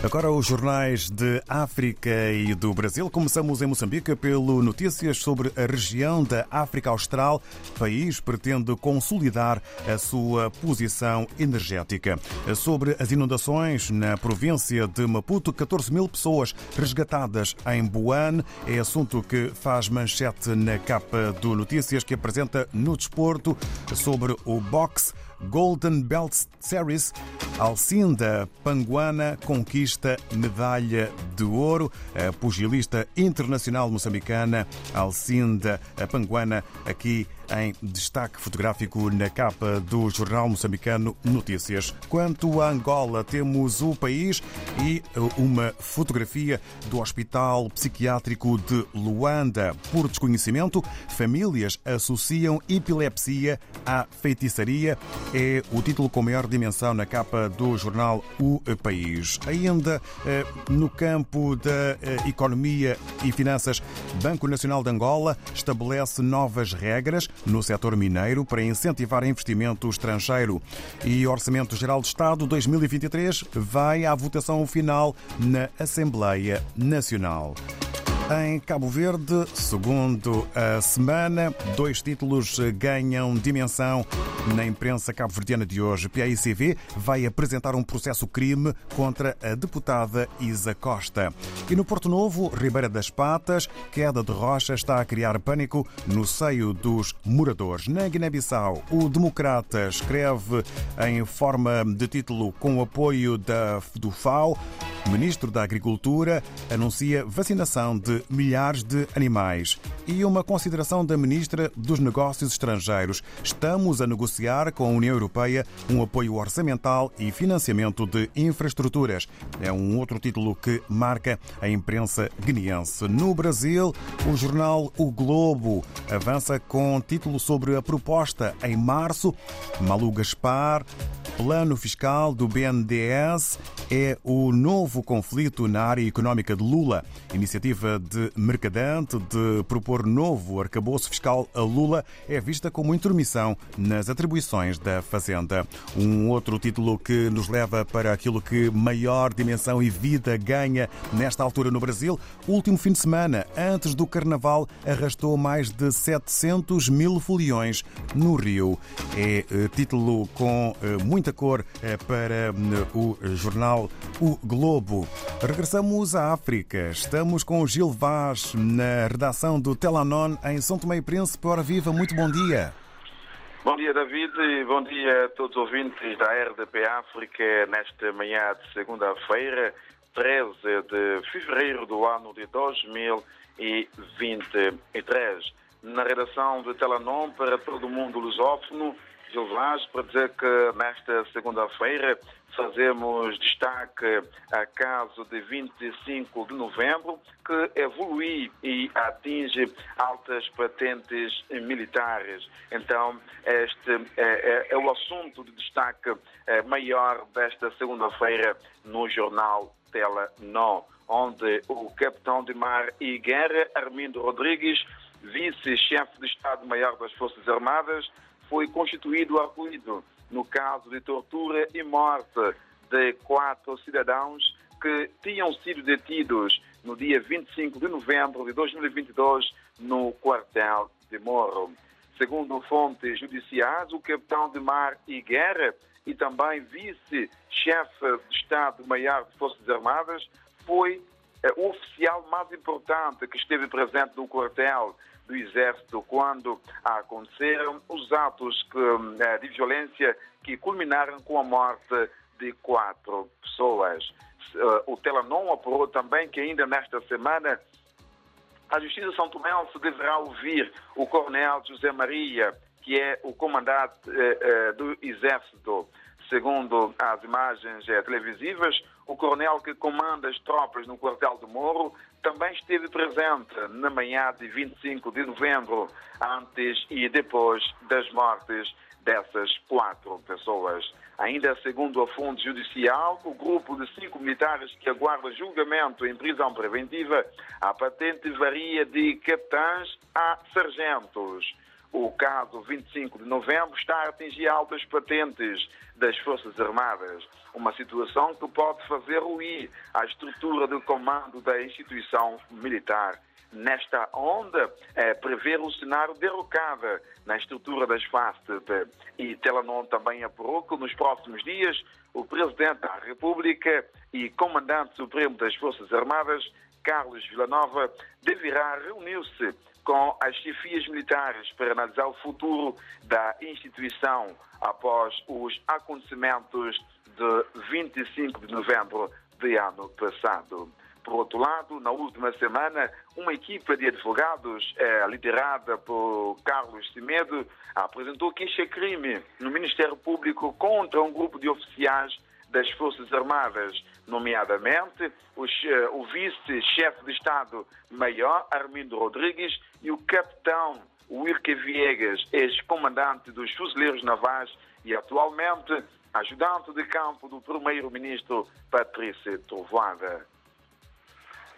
Agora os jornais de África e do Brasil. Começamos em Moçambique pelo notícias sobre a região da África Austral. O país pretende consolidar a sua posição energética. Sobre as inundações na província de Maputo, 14 mil pessoas resgatadas em Buane. É assunto que faz manchete na capa do Notícias que apresenta no desporto sobre o boxe. Golden Belt Series, Alcinda Panguana conquista medalha de ouro. A pugilista internacional moçambicana Alcinda Panguana aqui em destaque fotográfico na capa do jornal moçambicano Notícias. Quanto a Angola, temos o país e uma fotografia do Hospital Psiquiátrico de Luanda. Por desconhecimento, famílias associam epilepsia à feitiçaria. É o título com maior dimensão na capa do jornal O País. Ainda eh, no campo da eh, economia e finanças, Banco Nacional de Angola estabelece novas regras no setor mineiro para incentivar investimento estrangeiro. E Orçamento Geral do Estado 2023 vai à votação final na Assembleia Nacional. Em Cabo Verde, segundo a semana, dois títulos ganham dimensão na imprensa cabo-verdiana de hoje. PAICV vai apresentar um processo-crime contra a deputada Isa Costa. E no Porto Novo, Ribeira das Patas, queda de rocha está a criar pânico no seio dos moradores. Na Guiné-Bissau, o Democrata escreve em forma de título com apoio da, do FAO o ministro da Agricultura anuncia vacinação de milhares de animais. E uma consideração da ministra dos Negócios Estrangeiros. Estamos a negociar com a União Europeia um apoio orçamental e financiamento de infraestruturas. É um outro título que marca a imprensa guineense. No Brasil, o jornal O Globo avança com título sobre a proposta em março. Malu Gaspar plano fiscal do BNDES é o novo conflito na área económica de Lula. Iniciativa de Mercadante de propor novo arcabouço fiscal a Lula é vista como intromissão nas atribuições da Fazenda. Um outro título que nos leva para aquilo que maior dimensão e vida ganha nesta altura no Brasil. O último fim de semana, antes do Carnaval, arrastou mais de 700 mil foliões no Rio. É eh, título com eh, muita cor eh, para o jornal O Globo. Regressamos à África. Estamos com o Gil Vaz na redação do Telanon em São Tomé e Príncipe. Ora viva, muito bom dia. Bom dia, David, e bom dia a todos os ouvintes da RDP África nesta manhã de segunda-feira, 13 de fevereiro do ano de 2023. Na redação do Telanon para todo o mundo lusófono, Gilvás para dizer que nesta segunda-feira fazemos destaque a caso de 25 de novembro, que evolui e atinge altas patentes militares. Então, este é, é, é o assunto de destaque é, maior desta segunda-feira no jornal Tela No, onde o capitão de mar e guerra, Armindo Rodrigues, vice-chefe de Estado-Maior das Forças Armadas, foi constituído arguído no caso de tortura e morte de quatro cidadãos que tinham sido detidos no dia 25 de novembro de 2022 no quartel de Morro. Segundo fontes judiciais, o capitão de mar e guerra e também vice-chefe de Estado-Maior de Forças Armadas foi o oficial mais importante que esteve presente no quartel do Exército quando aconteceram os atos eh, de violência que culminaram com a morte de quatro pessoas. Eh, o Telanon apurou também que ainda nesta semana a Justiça de São Tomé se deverá ouvir o Coronel José Maria, que é o comandante eh, do Exército. Segundo as imagens televisivas, o coronel que comanda as tropas no quartel do Morro também esteve presente na manhã de 25 de novembro, antes e depois das mortes dessas quatro pessoas. Ainda segundo a fonte judicial, o grupo de cinco militares que aguarda julgamento em prisão preventiva, a patente varia de capitães a sargentos. O caso 25 de novembro está a atingir altas patentes das Forças Armadas, uma situação que pode fazer ruir a estrutura de comando da instituição militar. Nesta onda, é, prever o cenário derrocada na estrutura das FASTEP. E Telanon também apurou que nos próximos dias o Presidente da República e Comandante Supremo das Forças Armadas, Carlos Villanova, deverá reunir-se com as chefias militares para analisar o futuro da instituição após os acontecimentos de 25 de novembro de ano passado. Por outro lado, na última semana, uma equipa de advogados, eh, liderada por Carlos Simedo, apresentou queixa-crime no Ministério Público contra um grupo de oficiais das Forças Armadas, nomeadamente o vice-chefe de Estado-Maior, Armindo Rodrigues, e o capitão Wilke Viegas, ex-comandante dos Fuzileiros Navais e atualmente ajudante de campo do primeiro-ministro Patrícia Trovoada.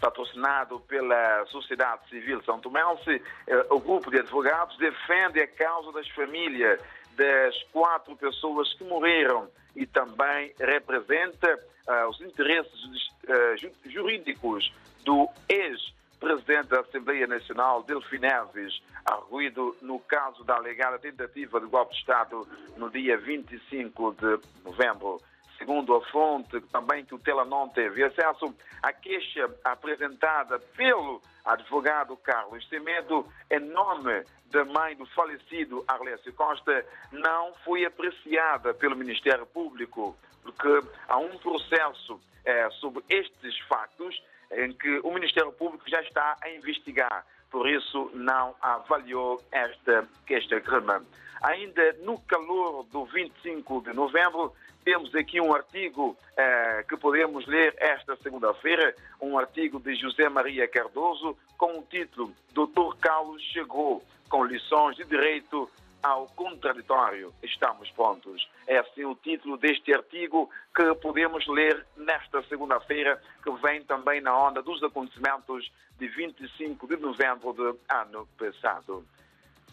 Patrocinado pela sociedade civil São Tomense, eh, o grupo de advogados defende a causa das famílias das quatro pessoas que morreram e também representa uh, os interesses uh, jurídicos do ex-presidente da Assembleia Nacional, Delfim Neves, arguído no caso da alegada tentativa de golpe de Estado no dia 25 de novembro. Segundo a fonte também que o Telanon teve acesso, a queixa apresentada pelo advogado Carlos Semedo, em nome da mãe do falecido Arlésio Costa, não foi apreciada pelo Ministério Público, porque há um processo é, sobre estes factos em que o Ministério Público já está a investigar, por isso não avaliou esta queixa-crime. Ainda no calor do 25 de novembro, temos aqui um artigo eh, que podemos ler esta segunda-feira, um artigo de José Maria Cardoso, com o título Doutor Carlos chegou com lições de direito ao contraditório. Estamos prontos. É assim o título deste artigo que podemos ler nesta segunda-feira, que vem também na onda dos acontecimentos de 25 de novembro do ano passado.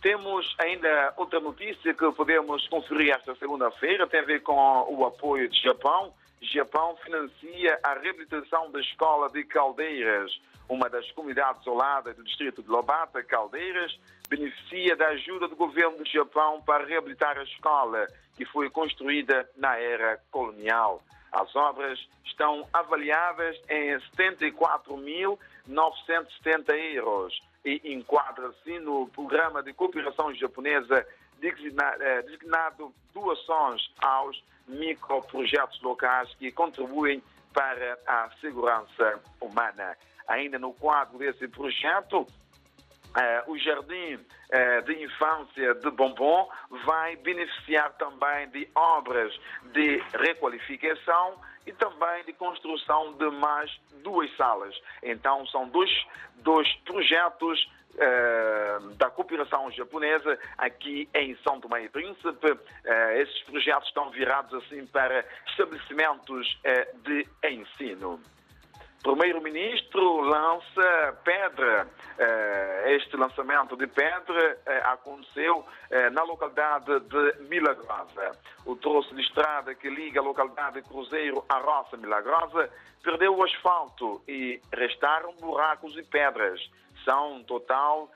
Temos ainda outra notícia que podemos conferir esta segunda-feira, tem a ver com o apoio de Japão. Japão financia a reabilitação da escola de Caldeiras, uma das comunidades isoladas do distrito de Lobata, Caldeiras, beneficia da ajuda do governo do Japão para reabilitar a escola, que foi construída na era colonial. As obras estão avaliadas em 74.970 euros e enquadra-se no programa de cooperação japonesa eh, designado doações aos microprojetos locais que contribuem para a segurança humana. Ainda no quadro desse projeto, Uh, o Jardim uh, de Infância de Bombom vai beneficiar também de obras de requalificação e também de construção de mais duas salas. Então, são dois, dois projetos uh, da cooperação japonesa aqui em São Tomé e Príncipe. esses projetos estão virados assim para estabelecimentos de ensino primeiro-ministro lança pedra. Eh, este lançamento de pedra eh, aconteceu eh, na localidade de Milagrosa. O troço de estrada que liga a localidade de Cruzeiro à Roça Milagrosa perdeu o asfalto e restaram buracos e pedras. São, um total,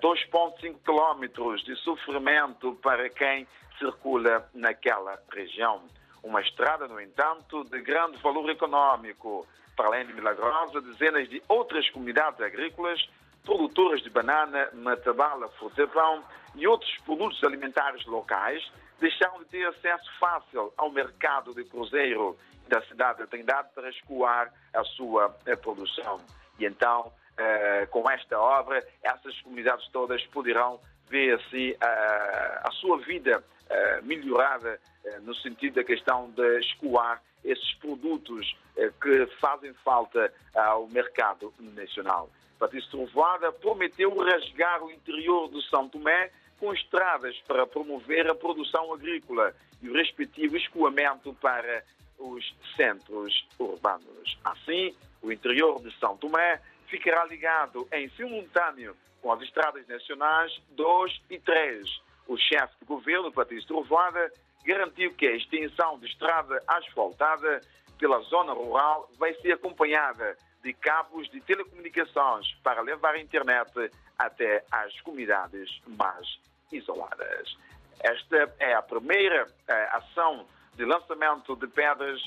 2,5 quilómetros de sofrimento para quem circula naquela região. Uma estrada, no entanto, de grande valor econômico para além de Milagrosa, dezenas de outras comunidades agrícolas, produtoras de banana, matabala, frutapão e outros produtos alimentares locais deixaram de ter acesso fácil ao mercado de cruzeiro da cidade de Trindade para escoar a sua a produção. E então, eh, com esta obra, essas comunidades todas poderão ver assim eh, a sua vida eh, melhorada eh, no sentido da questão de escoar esses produtos eh, que fazem falta ao mercado nacional. Patrício Trovoada prometeu rasgar o interior de São Tomé com estradas para promover a produção agrícola e o respectivo escoamento para os centros urbanos. Assim, o interior de São Tomé ficará ligado em simultâneo com as estradas nacionais 2 e 3. O chefe de governo, Patrício Trovada, garantiu que a extensão de estrada asfaltada pela zona rural vai ser acompanhada de cabos de telecomunicações para levar a internet até às comunidades mais isoladas. Esta é a primeira eh, ação de lançamento de pedras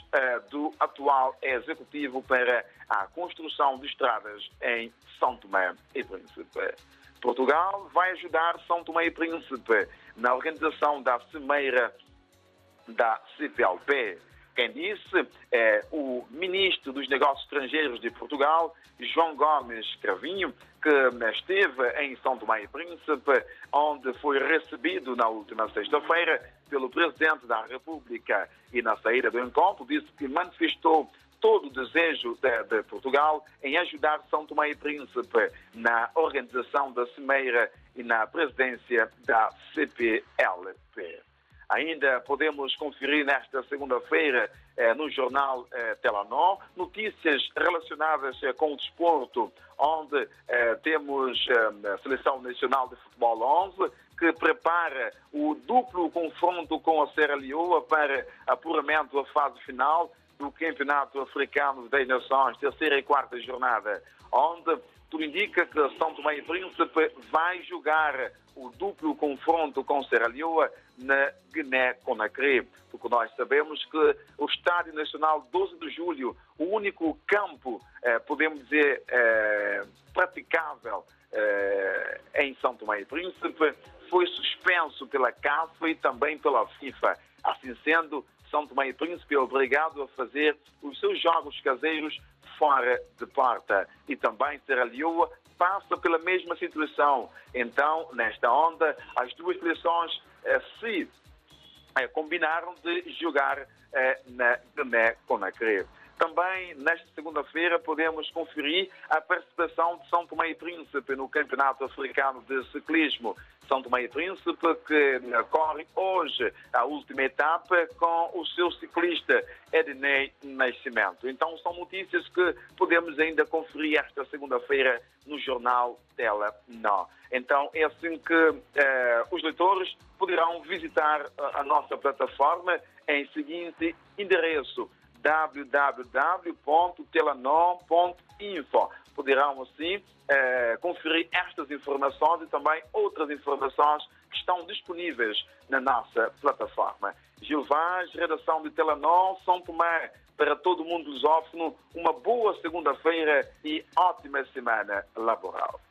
do atual executivo para a construção de estradas em São Tomé e Príncipe. Portugal vai ajudar São Tomé e Príncipe na organização da Cimeira da CPLP. Quem disse é o ministro dos Negócios Estrangeiros de Portugal, João Gomes Cravinho, que esteve em São Tomé e Príncipe, onde foi recebido na última sexta-feira pelo Presidente da República. E na saída do encontro disse que manifestou todo o desejo de, de, Portugal em ajudar São Tomé e Príncipe na organização da Cimeira e na presidência da CPLP. Ainda podemos conferir nesta segunda-feira eh, no jornal eh, Telenor notícias relacionadas eh, com o desporto, onde eh, temos eh, a Seleção Nacional de Futebol 11 que prepara o duplo confronto com a Serra Leoa para apuramento da fase final do Campeonato Africano das Nações, terceira e quarta jornada, onde tudo indica que São Tomé e Príncipe vai jogar o duplo confronto com Serra Leoa na Guiné-Conakry, porque nós sabemos que o Estádio Nacional 12 de Julho, o único campo, eh, podemos dizer, eh, praticável eh, em São Tomé e Príncipe, foi suspenso pela CAF e também pela FIFA. Assim sendo, São Tomé e Príncipe é obrigado a fazer os seus jogos caseiros fora de porta. E também Serra Leoa passa pela mesma situação. Então, nesta onda, as duas seleções eh, se eh, combinaram de jogar eh, na Guiné-Conakry. Também, nesta segunda-feira, podemos conferir a participação de São Tomé e Príncipe no Campeonato Africano de Ciclismo. São Tomé e Príncipe, que corre hoje a última etapa com o seu ciclista Ednei Nascimento. Então, são notícias que podemos ainda conferir esta segunda-feira no jornal Tela Nó. Então, é assim que eh, os leitores poderão visitar a, a nossa plataforma em seguinte endereço www.telanon.info. Poderão, assim, eh, conferir estas informações e também outras informações que estão disponíveis na nossa plataforma. Gilvaz, redação de Telanon, São Tomé, para todo mundo lusófono, uma boa segunda-feira e ótima semana laboral.